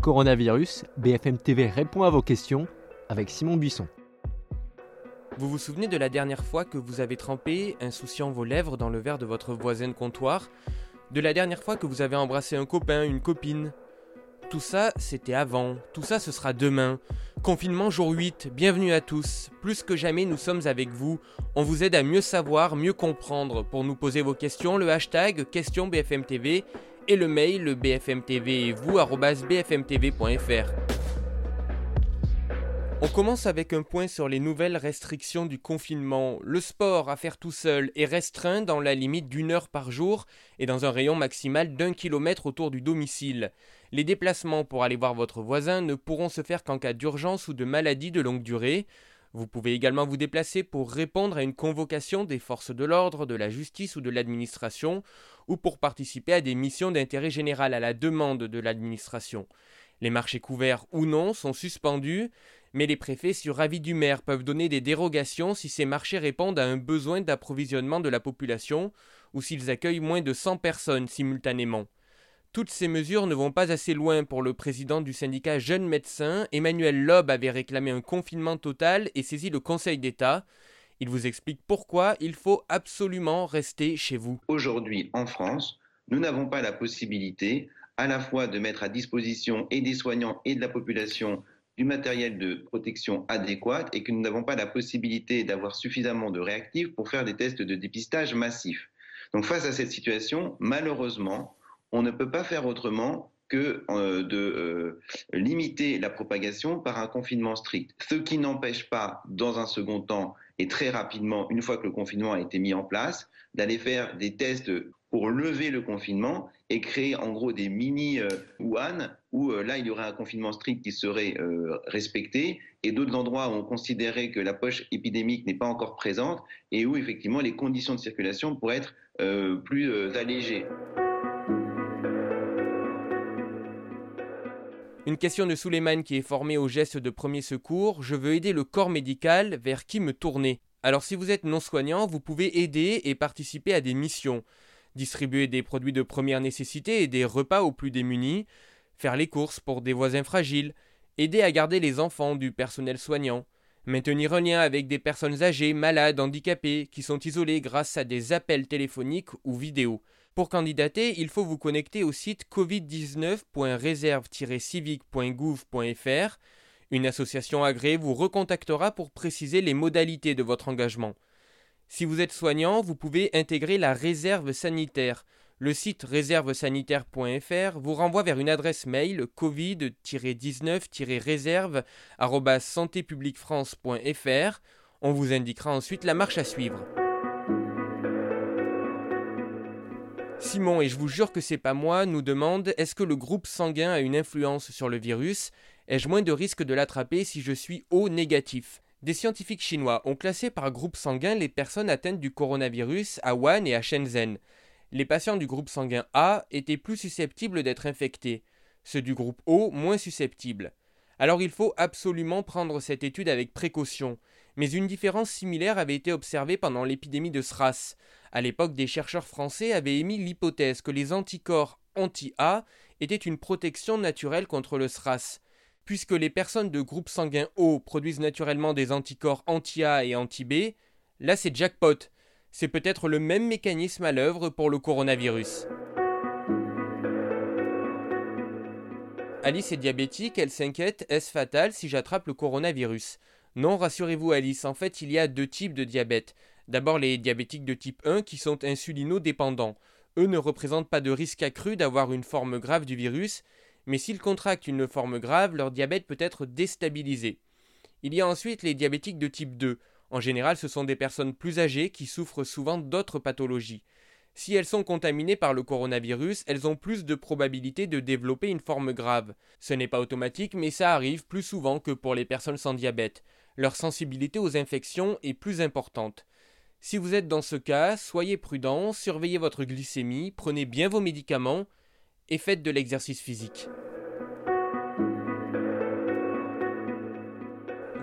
Coronavirus, BFM TV répond à vos questions avec Simon Buisson. Vous vous souvenez de la dernière fois que vous avez trempé, insouciant vos lèvres, dans le verre de votre voisin de comptoir? De la dernière fois que vous avez embrassé un copain, une copine? Tout ça, c'était avant. Tout ça, ce sera demain. Confinement jour 8, bienvenue à tous. Plus que jamais, nous sommes avec vous. On vous aide à mieux savoir, mieux comprendre. Pour nous poser vos questions, le hashtag question BFM TV et le mail le bfmtv et vous bfmtv.fr. On commence avec un point sur les nouvelles restrictions du confinement. Le sport à faire tout seul est restreint dans la limite d'une heure par jour et dans un rayon maximal d'un kilomètre autour du domicile. Les déplacements pour aller voir votre voisin ne pourront se faire qu'en cas d'urgence ou de maladie de longue durée. Vous pouvez également vous déplacer pour répondre à une convocation des forces de l'ordre, de la justice ou de l'administration, ou pour participer à des missions d'intérêt général à la demande de l'administration. Les marchés couverts ou non sont suspendus, mais les préfets, sur avis du maire, peuvent donner des dérogations si ces marchés répondent à un besoin d'approvisionnement de la population ou s'ils accueillent moins de 100 personnes simultanément. Toutes ces mesures ne vont pas assez loin pour le président du syndicat Jeunes Médecins. Emmanuel Loeb avait réclamé un confinement total et saisi le Conseil d'État. Il vous explique pourquoi il faut absolument rester chez vous. Aujourd'hui, en France, nous n'avons pas la possibilité à la fois de mettre à disposition et des soignants et de la population du matériel de protection adéquat et que nous n'avons pas la possibilité d'avoir suffisamment de réactifs pour faire des tests de dépistage massifs. Donc face à cette situation, malheureusement, on ne peut pas faire autrement que euh, de euh, limiter la propagation par un confinement strict. Ce qui n'empêche pas, dans un second temps et très rapidement, une fois que le confinement a été mis en place, d'aller faire des tests pour lever le confinement et créer en gros des mini euh, Wuhan où là il y aurait un confinement strict qui serait respecté et d'autres endroits où on considérait que la poche épidémique n'est pas encore présente et où effectivement les conditions de circulation pourraient être plus allégées. Une question de Suleiman qui est formé au geste de premier secours. Je veux aider le corps médical, vers qui me tourner? Alors si vous êtes non soignant, vous pouvez aider et participer à des missions. Distribuer des produits de première nécessité et des repas aux plus démunis, faire les courses pour des voisins fragiles, aider à garder les enfants du personnel soignant, maintenir un lien avec des personnes âgées, malades, handicapées, qui sont isolées grâce à des appels téléphoniques ou vidéos. Pour candidater, il faut vous connecter au site covid19.réserve-civique.gouv.fr. Une association agréée vous recontactera pour préciser les modalités de votre engagement. Si vous êtes soignant, vous pouvez intégrer la réserve sanitaire. Le site réservesanitaire.fr vous renvoie vers une adresse mail covid-19-réserve santépubliquefrance.fr. On vous indiquera ensuite la marche à suivre. Simon, et je vous jure que c'est pas moi, nous demande est-ce que le groupe sanguin a une influence sur le virus? Ai-je moins de risque de l'attraper si je suis O négatif? Des scientifiques chinois ont classé par groupe sanguin les personnes atteintes du coronavirus à Wuhan et à Shenzhen. Les patients du groupe sanguin A étaient plus susceptibles d'être infectés, ceux du groupe O moins susceptibles. Alors il faut absolument prendre cette étude avec précaution. Mais une différence similaire avait été observée pendant l'épidémie de SRAS. À l'époque, des chercheurs français avaient émis l'hypothèse que les anticorps anti-A étaient une protection naturelle contre le SRAS. Puisque les personnes de groupe sanguin O produisent naturellement des anticorps anti-A et anti-B, là c'est jackpot. C'est peut-être le même mécanisme à l'œuvre pour le coronavirus. Alice est diabétique, elle s'inquiète, est-ce fatal si j'attrape le coronavirus? Non, rassurez-vous Alice, en fait il y a deux types de diabète. D'abord les diabétiques de type 1 qui sont insulinodépendants. Eux ne représentent pas de risque accru d'avoir une forme grave du virus, mais s'ils contractent une forme grave, leur diabète peut être déstabilisé. Il y a ensuite les diabétiques de type 2. En général, ce sont des personnes plus âgées qui souffrent souvent d'autres pathologies. Si elles sont contaminées par le coronavirus, elles ont plus de probabilité de développer une forme grave. Ce n'est pas automatique, mais ça arrive plus souvent que pour les personnes sans diabète. Leur sensibilité aux infections est plus importante. Si vous êtes dans ce cas, soyez prudent, surveillez votre glycémie, prenez bien vos médicaments et faites de l'exercice physique.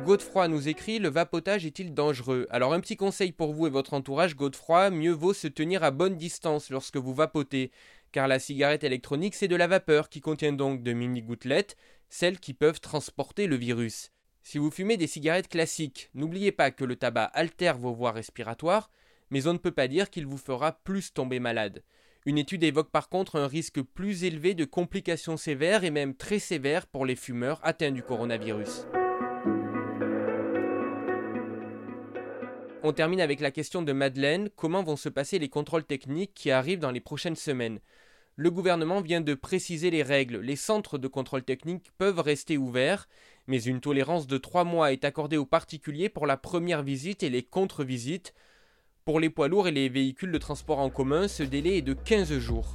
Godefroy nous écrit Le vapotage est-il dangereux? Alors, un petit conseil pour vous et votre entourage, Godefroy, mieux vaut se tenir à bonne distance lorsque vous vapotez. car la cigarette électronique c'est de la vapeur qui contient donc de mini-gouttelettes, celles qui peuvent transporter le virus. Si vous fumez des cigarettes classiques, n'oubliez pas que le tabac altère vos voies respiratoires, mais on ne peut pas dire qu'il vous fera plus tomber malade. Une étude évoque par contre un risque plus élevé de complications sévères et même très sévères pour les fumeurs atteints du coronavirus. On termine avec la question de Madeleine, comment vont se passer les contrôles techniques qui arrivent dans les prochaines semaines? Le gouvernement vient de préciser les règles. Les centres de contrôle technique peuvent rester ouverts, mais une tolérance de trois mois est accordée aux particuliers pour la première visite et les contre-visites. Pour les poids lourds et les véhicules de transport en commun, ce délai est de 15 jours.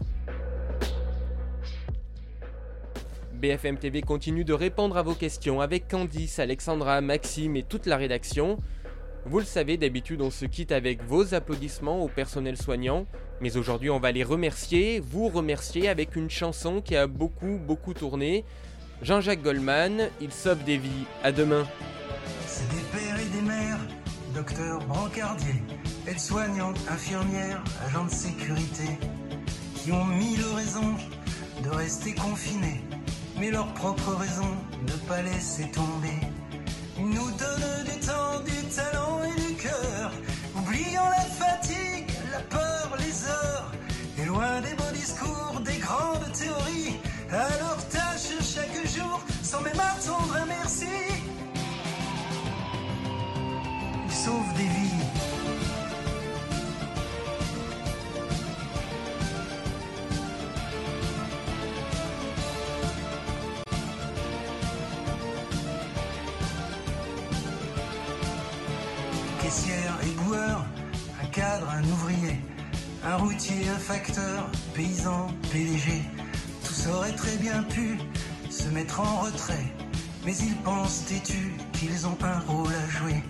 BFM TV continue de répondre à vos questions avec Candice, Alexandra, Maxime et toute la rédaction. Vous le savez, d'habitude on se quitte avec vos applaudissements au personnel soignant, mais aujourd'hui on va les remercier, vous remercier avec une chanson qui a beaucoup beaucoup tourné. Jean-Jacques Goldman, il sauve des vies. À demain. C'est des pères et des mères, docteurs, brancardiers, aides-soignantes, infirmières, agents de sécurité, qui ont mille raisons de rester confinés, mais leur propre raison ne pas laisser tomber. Ils nous donnent du temps, du talent et du cœur, oubliant la fatigue, la peur, les heures, et loin des beaux discours, Caissière et boueur, un cadre, un ouvrier, un routier, un facteur, paysan, PDG, tous auraient très bien pu se mettre en retrait, mais ils pensent têtus qu'ils ont un rôle à jouer.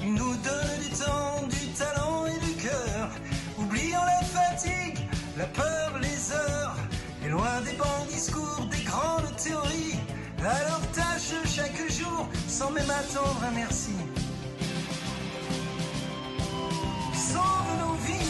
Ils nous donnent du temps, du talent et du cœur, oubliant la fatigue, la peur, les heures, et loin des bons discours, des grandes théories, leur tâche chaque jour, sans même attendre un merci. Sauve nos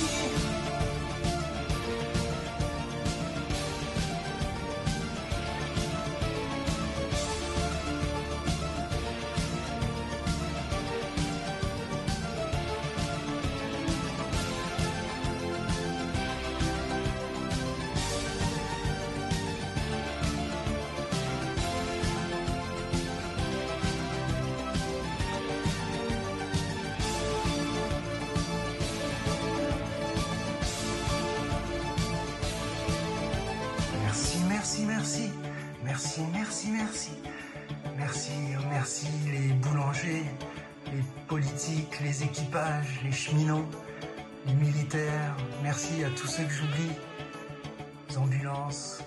Merci, merci, oh, merci les boulangers, les politiques, les équipages, les cheminots, les militaires. Merci à tous ceux que j'oublie. Les ambulances,